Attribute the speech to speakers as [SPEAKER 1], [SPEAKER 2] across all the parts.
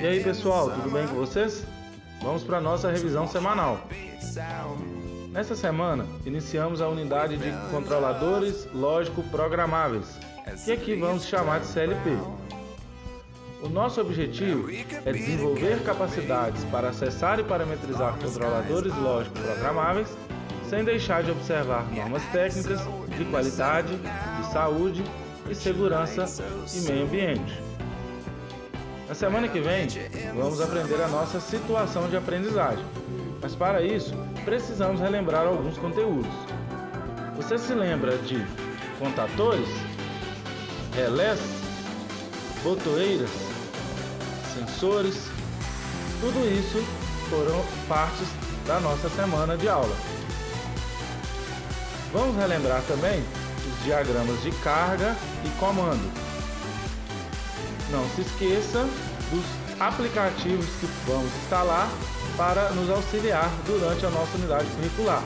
[SPEAKER 1] E aí pessoal, tudo bem com vocês? Vamos para nossa revisão semanal. Nessa semana, iniciamos a unidade de controladores lógico-programáveis, que aqui vamos chamar de CLP. O nosso objetivo é desenvolver capacidades para acessar e parametrizar controladores lógico-programáveis sem deixar de observar normas técnicas de qualidade, de saúde e segurança e meio ambiente. Na semana que vem, vamos aprender a nossa situação de aprendizagem, mas para isso precisamos relembrar alguns conteúdos. Você se lembra de contatores, relés, botoeiras, sensores? Tudo isso foram partes da nossa semana de aula. Vamos relembrar também os diagramas de carga e comando. Não se esqueça dos aplicativos que vamos instalar para nos auxiliar durante a nossa unidade curricular,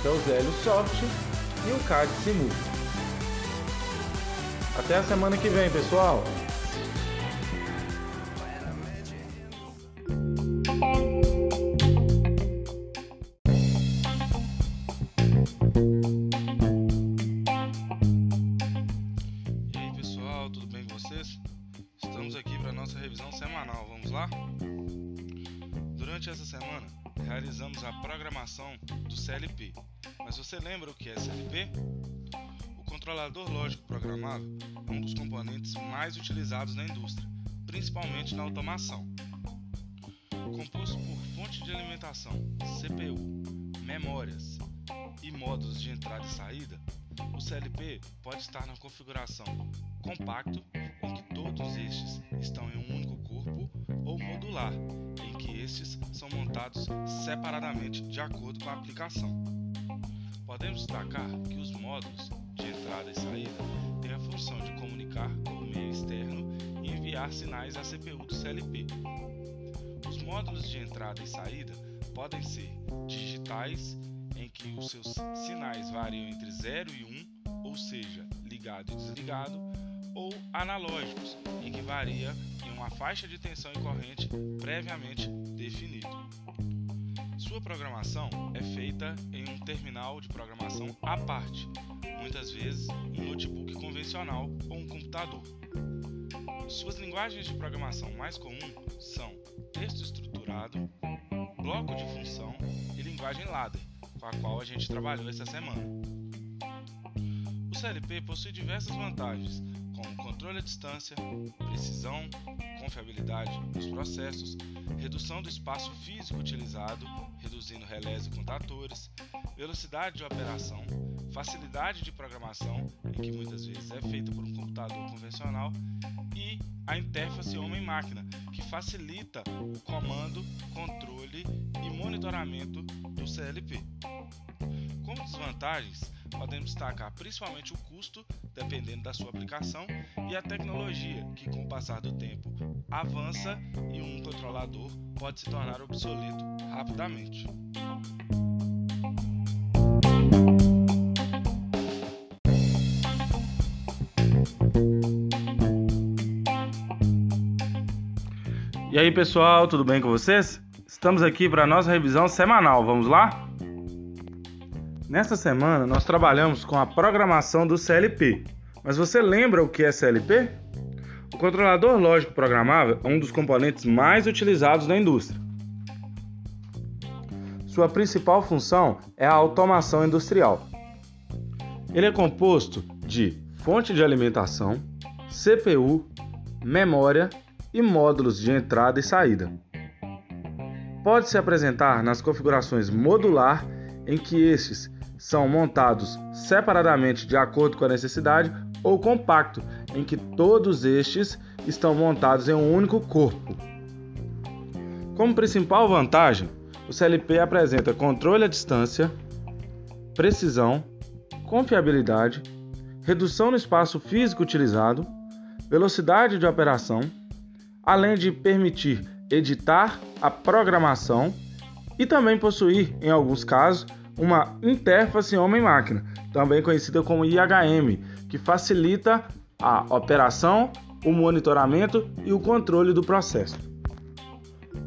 [SPEAKER 1] que é o Zélio Soft e o CAD Simu. Até a semana que vem, pessoal!
[SPEAKER 2] Estamos programação do CLP. Mas você lembra o que é CLP? O controlador lógico programável é um dos componentes mais utilizados na indústria, principalmente na automação. Composto por fonte de alimentação, CPU, memórias e módulos de entrada e saída, o CLP pode estar na configuração compacto em que todos estes estão em um único corpo, ou modular, em estes são montados separadamente de acordo com a aplicação. Podemos destacar que os módulos de entrada e saída têm a função de comunicar com o meio externo e enviar sinais à CPU do CLP. Os módulos de entrada e saída podem ser digitais, em que os seus sinais variam entre 0 e 1, ou seja, ligado e desligado, ou analógicos, em que varia uma faixa de tensão e corrente previamente definido. Sua programação é feita em um terminal de programação à parte, muitas vezes um notebook convencional ou um computador. Suas linguagens de programação mais comuns são texto estruturado, bloco de função e linguagem ladder, com a qual a gente trabalhou essa semana. O CLP possui diversas vantagens, como controle à distância, precisão, confiabilidade nos processos, redução do espaço físico utilizado, reduzindo relés e contatores, velocidade de operação, facilidade de programação, que muitas vezes é feita por um computador convencional, e a interface homem-máquina, que facilita o comando, controle e monitoramento do CLP. Como desvantagens, podemos destacar principalmente o custo, dependendo da sua aplicação, e a tecnologia, que com o passar do tempo avança e um controlador pode se tornar obsoleto rapidamente.
[SPEAKER 1] E aí pessoal, tudo bem com vocês? Estamos aqui para a nossa revisão semanal, vamos lá? Nesta semana nós trabalhamos com a programação do CLP. Mas você lembra o que é CLP? O controlador lógico programável é um dos componentes mais utilizados na indústria. Sua principal função é a automação industrial. Ele é composto de fonte de alimentação, CPU, memória e módulos de entrada e saída. Pode se apresentar nas configurações modular, em que estes são montados separadamente de acordo com a necessidade, ou compacto, em que todos estes estão montados em um único corpo. Como principal vantagem, o CLP apresenta controle à distância, precisão, confiabilidade, redução no espaço físico utilizado, velocidade de operação, além de permitir editar a programação e também possuir, em alguns casos, uma interface homem-máquina, também conhecida como IHM, que facilita a operação, o monitoramento e o controle do processo.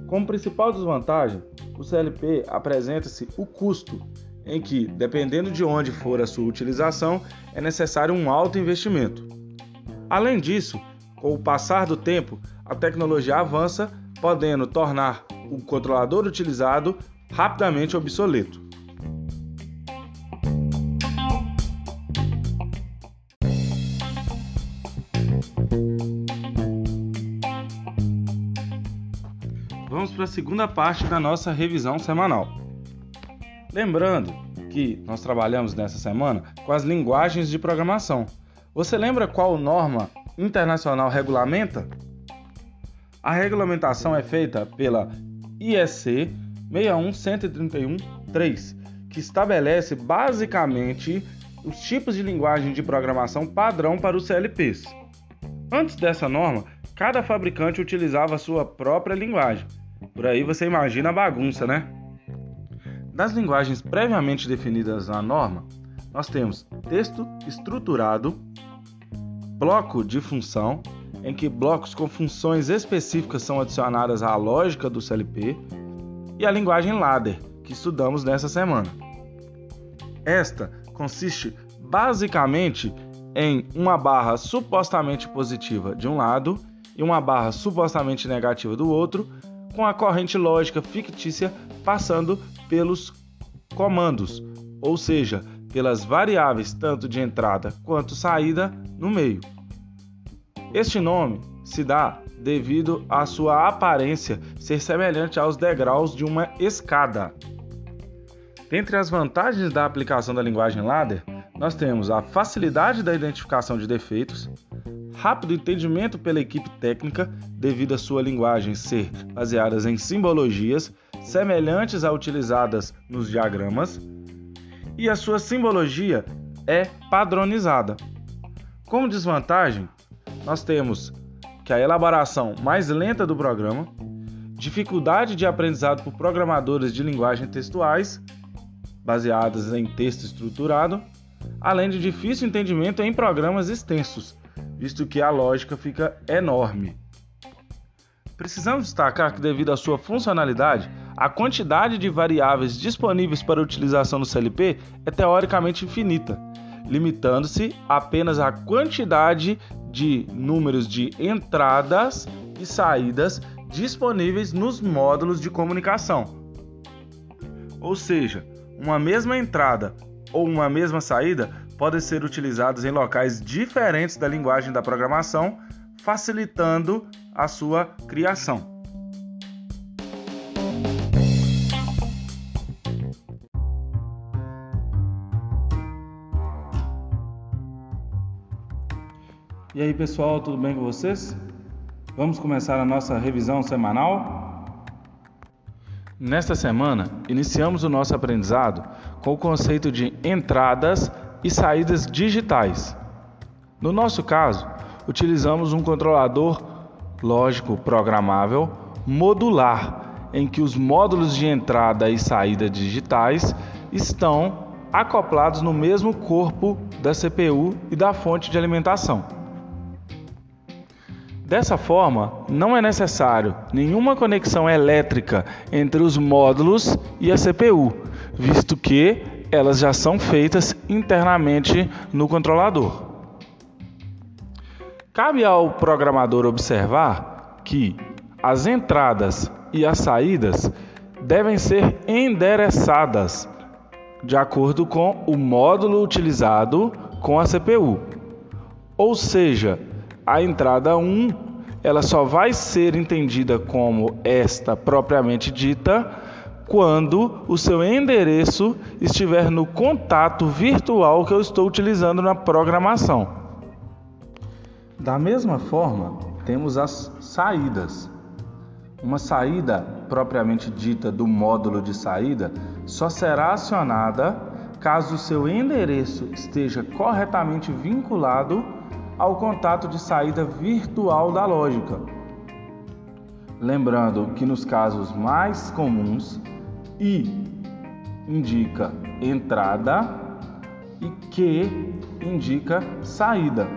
[SPEAKER 1] Como principal desvantagem, o CLP apresenta-se o custo, em que, dependendo de onde for a sua utilização, é necessário um alto investimento. Além disso, com o passar do tempo, a tecnologia avança, podendo tornar o controlador utilizado rapidamente obsoleto. Segunda parte da nossa revisão semanal. Lembrando que nós trabalhamos nessa semana com as linguagens de programação. Você lembra qual norma internacional regulamenta? A regulamentação é feita pela IEC 61131-3, que estabelece basicamente os tipos de linguagem de programação padrão para os CLPs. Antes dessa norma, cada fabricante utilizava sua própria linguagem. Por aí você imagina a bagunça, né? Das linguagens previamente definidas na norma, nós temos texto estruturado, bloco de função, em que blocos com funções específicas são adicionadas à lógica do CLP, e a linguagem ladder, que estudamos nessa semana. Esta consiste basicamente em uma barra supostamente positiva de um lado e uma barra supostamente negativa do outro, com a corrente lógica fictícia passando pelos comandos, ou seja, pelas variáveis tanto de entrada quanto saída no meio. Este nome se dá devido à sua aparência ser semelhante aos degraus de uma escada. Dentre as vantagens da aplicação da linguagem ladder, nós temos a facilidade da identificação de defeitos, rápido entendimento pela equipe técnica devido à sua linguagem ser baseada em simbologias semelhantes a utilizadas nos diagramas, e a sua simbologia é padronizada. Como desvantagem, nós temos que a elaboração mais lenta do programa, dificuldade de aprendizado por programadores de linguagem textuais, baseadas em texto estruturado, além de difícil entendimento em programas extensos, visto que a lógica fica enorme. Precisamos destacar que, devido à sua funcionalidade, a quantidade de variáveis disponíveis para utilização no CLP é teoricamente infinita, limitando-se apenas à quantidade de números de entradas e saídas disponíveis nos módulos de comunicação. Ou seja, uma mesma entrada ou uma mesma saída podem ser utilizados em locais diferentes da linguagem da programação, facilitando a sua criação. E aí pessoal, tudo bem com vocês? Vamos começar a nossa revisão semanal? Nesta semana, iniciamos o nosso aprendizado com o conceito de entradas e saídas digitais. No nosso caso, utilizamos um controlador lógico programável modular, em que os módulos de entrada e saída digitais estão acoplados no mesmo corpo da CPU e da fonte de alimentação. Dessa forma, não é necessário nenhuma conexão elétrica entre os módulos e a CPU, visto que elas já são feitas internamente no controlador. Cabe ao programador observar que as entradas e as saídas devem ser endereçadas de acordo com o módulo utilizado com a CPU. Ou seja, a entrada 1 ela só vai ser entendida como esta propriamente dita quando o seu endereço estiver no contato virtual que eu estou utilizando na programação. Da mesma forma, temos as saídas. Uma saída propriamente dita do módulo de saída só será acionada caso o seu endereço esteja corretamente vinculado ao contato de saída virtual da lógica. Lembrando que nos casos mais comuns, I indica entrada e Q indica saída.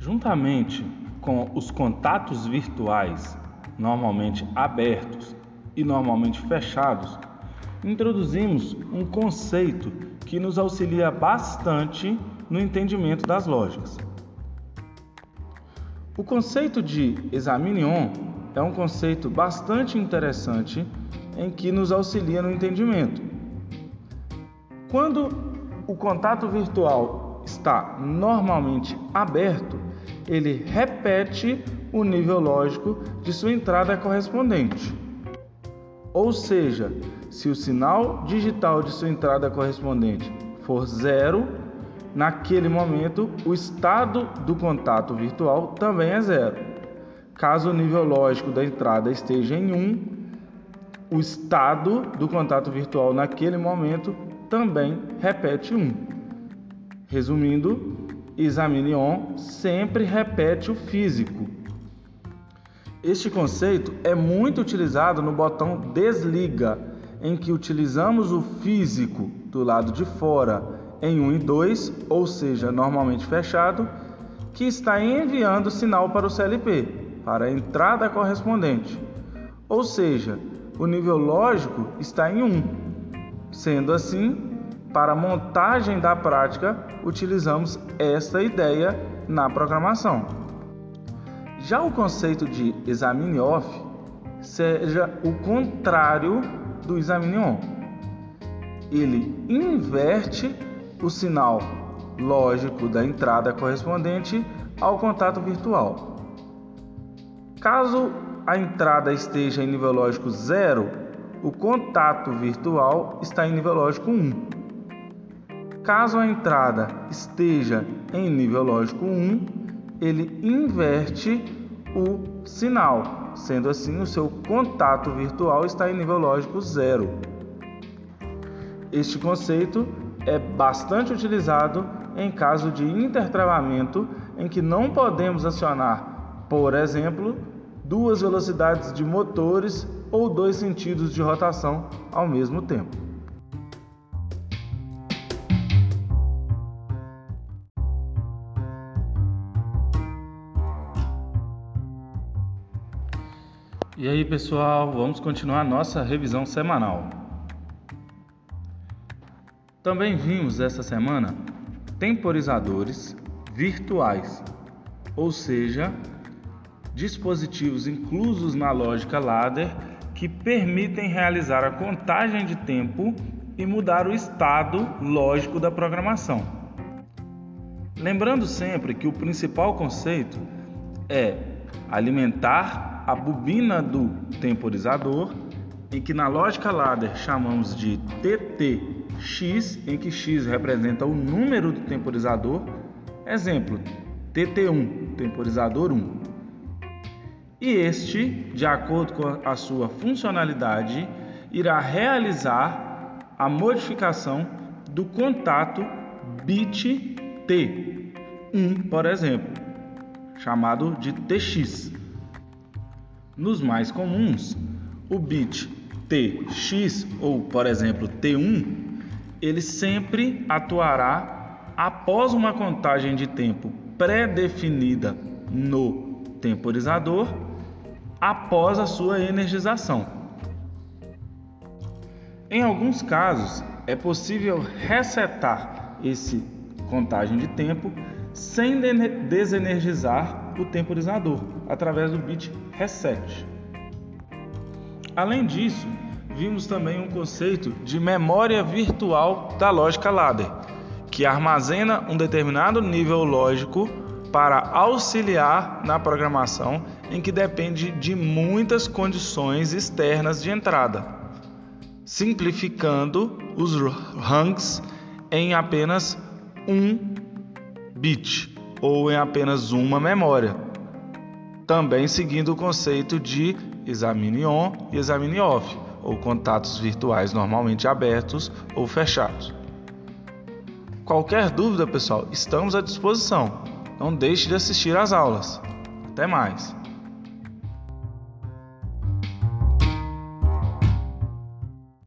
[SPEAKER 1] Juntamente com os contatos virtuais, normalmente abertos e normalmente fechados, introduzimos um conceito que nos auxilia bastante no entendimento das lógicas. O conceito de examine-on é um conceito bastante interessante em que nos auxilia no entendimento. Quando o contato virtual está normalmente aberto, ele repete o nível lógico de sua entrada correspondente. Ou seja, se o sinal digital de sua entrada correspondente for zero, naquele momento o estado do contato virtual também é zero. Caso o nível lógico da entrada esteja em 1, o estado do contato virtual naquele momento também repete 1. Resumindo, examine on sempre repete o físico. Este conceito é muito utilizado no botão desliga, em que utilizamos o físico do lado de fora em 1 e 2, ou seja, normalmente fechado, que está enviando sinal para o CLP, para a entrada correspondente. Ou seja, o nível lógico está em 1. Sendo assim, para a montagem da prática, utilizamos esta ideia na programação. Já o conceito de examine off seja o contrário do examine on. Ele inverte o sinal lógico da entrada correspondente ao contato virtual. Caso a entrada esteja em nível lógico 0, o contato virtual está em nível lógico 1. Caso a entrada esteja em nível lógico 1, ele inverte o sinal, sendo assim o seu contato virtual está em nível lógico 0. Este conceito é bastante utilizado em caso de intertravamento em que não podemos acionar, por exemplo, duas velocidades de motores ou dois sentidos de rotação ao mesmo tempo. E aí, pessoal, vamos continuar nossa revisão semanal. Também vimos essa semana temporizadores virtuais, ou seja, dispositivos inclusos na lógica ladder que permitem realizar a contagem de tempo e mudar o estado lógico da programação. Lembrando sempre que o principal conceito é alimentar a bobina do temporizador, em que na lógica ladder chamamos de TTX, em que x representa o número do temporizador. Exemplo, TT1, temporizador 1. E este, de acordo com a sua funcionalidade, irá realizar a modificação do contato bit T, 1, por exemplo, chamado de TX. Nos mais comuns, o bit TX ou, por exemplo, T1, ele sempre atuará após uma contagem de tempo pré-definida no temporizador após a sua energização. Em alguns casos, é possível resetar esse contagem de tempo sem desenergizar o temporizador através do bit reset. Além disso, vimos também um conceito de memória virtual da lógica ladder, que armazena um determinado nível lógico para auxiliar na programação em que depende de muitas condições externas de entrada, simplificando os rungs em apenas um bit ou em apenas uma memória também seguindo o conceito de examine on e examine off, ou contatos virtuais normalmente abertos ou fechados. Qualquer dúvida, pessoal, estamos à disposição. Não deixe de assistir às aulas. Até mais!